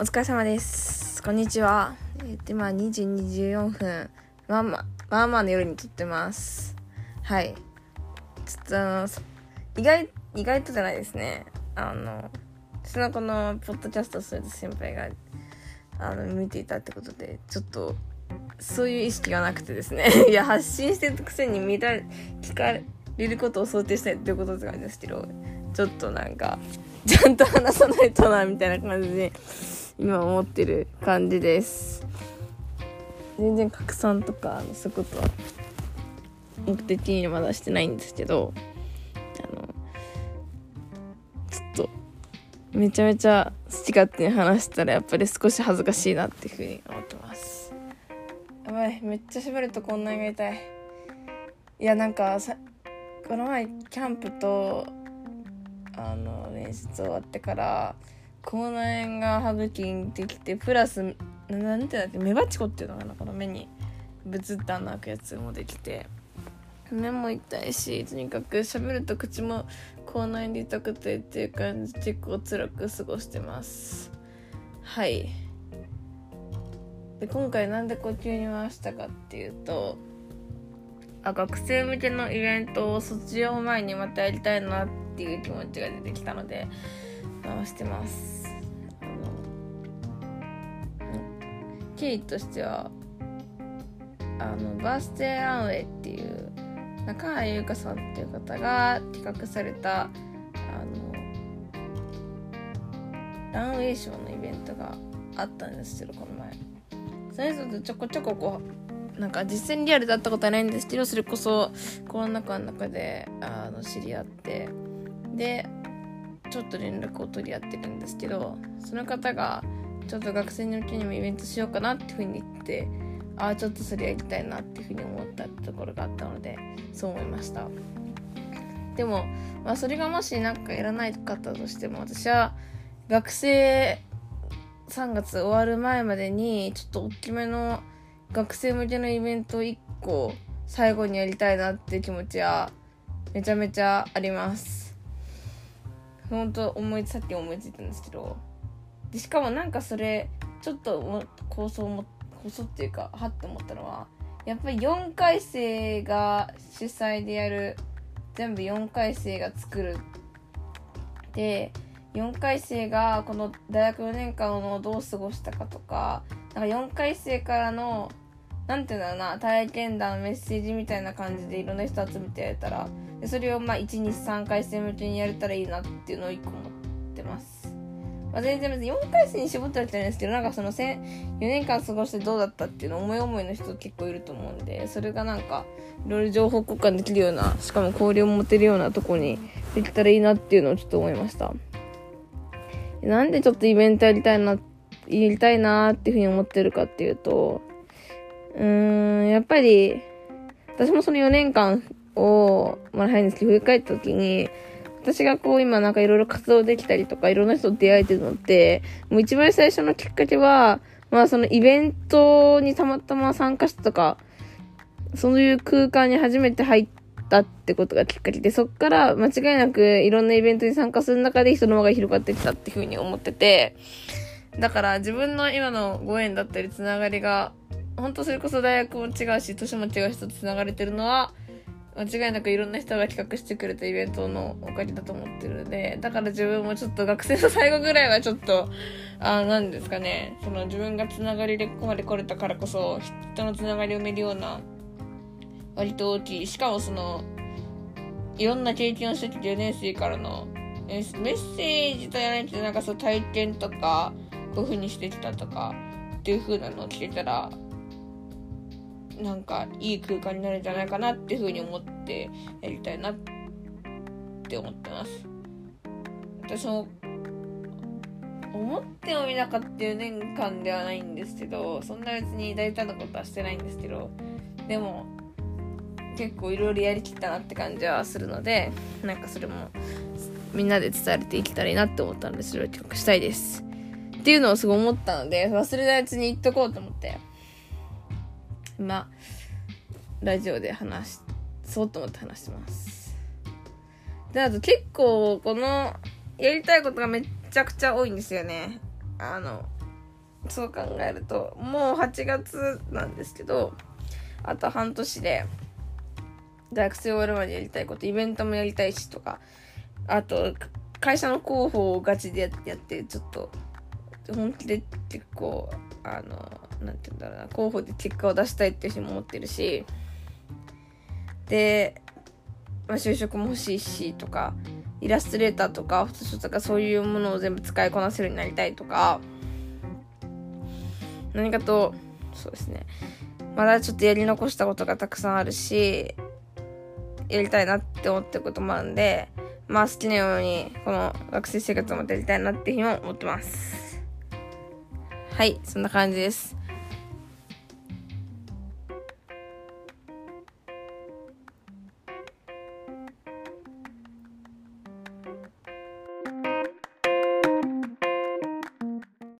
お疲れ様です。こんにちは。えー、で、まあ、2時24分。まあまあ、まあまあの夜に撮ってます。はい。ちょっとあの、意外、意外とじゃないですね。あの、私のこの、ポッドキャストする先輩が、あの、見ていたってことで、ちょっと、そういう意識がなくてですね。いや、発信してるくせに見た、聞かれることを想定したいっていうことなんですけど、ちょっとなんか、ちゃんと話さないとな、みたいな感じで、今思ってる感じです。全然拡散とか、あのそういうことは、目的にまだしてないんですけど、あの、ちょっと、めちゃめちゃ好き勝手に話したら、やっぱり少し恥ずかしいなっていうふうに思ってます。やばい、めっちゃ喋るとこんなにが痛い。いや、なんかさ、この前、キャンプと、あの面接終わってから口内炎が歯茎にできてプラスななんてだっけメバチコっていうのかなこの目にブツッと穴開くやつもできて。目も痛いしとにかく喋ると口も口内炎で痛くてっていう感じ結構辛く過ごしてます。はい。で今回なんで呼吸に回したかっていうとあ学生向けのイベントを卒業前にまたやりたいなっていう気持ちが出てきたので回してます。経緯としてはあのバースデーランウェイっていう中原優香さんっていう方が企画されたあのランウェイショーのイベントがあったんですけどこの前。それぞれちょこちょここうなんか実際にリアルで会ったことはないんですけどそれこそコロナ禍の中であの知り合ってでちょっと連絡を取り合ってるんですけどその方がちょっと学生のうちにもイベントしようかなっていうふうに言ってああちょっとそれやりたいなっていうふうに思ったところがあったのでそう思いました。でも、まあ、それがもし何かやらないかったとしても私は学生3月終わる前までにちょっと大きめの学生向けのイベント1個最後にやりたいなっていう気持ちはめちゃめちゃあります。本当思いさっき思いついたんですけど。でしかもなんかそれちょっと構想も構想っていうかはって思ったのはやっぱり4回生が主催でやる全部4回生が作る。で4回生がこの大学4年間をどう過ごしたかとかなんか4回生からのなんていうんだろうな体験談メッセージみたいな感じでいろんな人集めてやれたらでそれをまあ123回生向けにやれたらいいなっていうのを1個思ってます、まあ、全然別に4回生に絞ってるわけじゃないですけどなんかその4年間過ごしてどうだったっていうの思い思いの人結構いると思うんでそれがなんかいろいろ情報交換できるようなしかも交流も持てるようなとこにできたらいいなっていうのをちょっと思いました。なんでちょっとイベントやりたいな、やりたいなーっていうふうに思ってるかっていうと、うん、やっぱり、私もその4年間を、まあ、早いんですけど、振り返った時に、私がこう今なんかいろいろ活動できたりとか、いろんな人と出会えてるのって、もう一番最初のきっかけは、まあそのイベントにたまたま参加したとか、そういう空間に初めて入ったってことがきっかけで、そっから間違いなくいろんなイベントに参加する中で人の輪が広がってきたっていうふうに思ってて、だから自分の今のご縁だったりつながりが、本当それこそ大学も違うし、年も違う人とつながれてるのは、間違いなくいろんな人が企画してくれたイベントのおかげだと思ってるので、だから自分もちょっと学生の最後ぐらいはちょっと、あなんですかね、その自分がつながりでここまで来れたからこそ、人のつながりを埋めるような割と大きい。しかもその、いろんな経験をしてきて4年生からの、メッセージとやらないけど、なんかそう体験とか、こういう風にしてきたとか、っていう風なのを聞けたら、なんかいい空間になるんじゃないかなっていう風に思ってやりたいなって思ってます。私も、思ってもみなかった4年間ではないんですけど、そんな別に大胆なことはしてないんですけど、でも、結構いろいろやりきったなって感じはするのでなんかそれもみんなで伝えていけたらいいなって思ったのでそれを企画したいです。っていうのをすごい思ったので忘れないうちに言っとこうと思って。今ラジオで話そうと思って話してます。であと結構このやりたいことがめちゃくちゃ多いんですよね。あのそう考えるともう8月なんですけどあと半年で大学生終わるまでやりたいことイベントもやりたいしとかあと会社の広報をガチでやってちょっと本気で結構あのなんて言うんだろうな候補で結果を出したいっていうふうに思ってるしで、まあ、就職も欲しいしとかイラストレーターとかフォトショーとかそういうものを全部使いこなせるようになりたいとか何かとそうですね。まだちょっとやり残したことがたくさんあるしやりたいなって思ってることもあるんでまあ好きなようにこの学生生活をまたやりたいなっていうふうに思ってます。はいそんな感じです。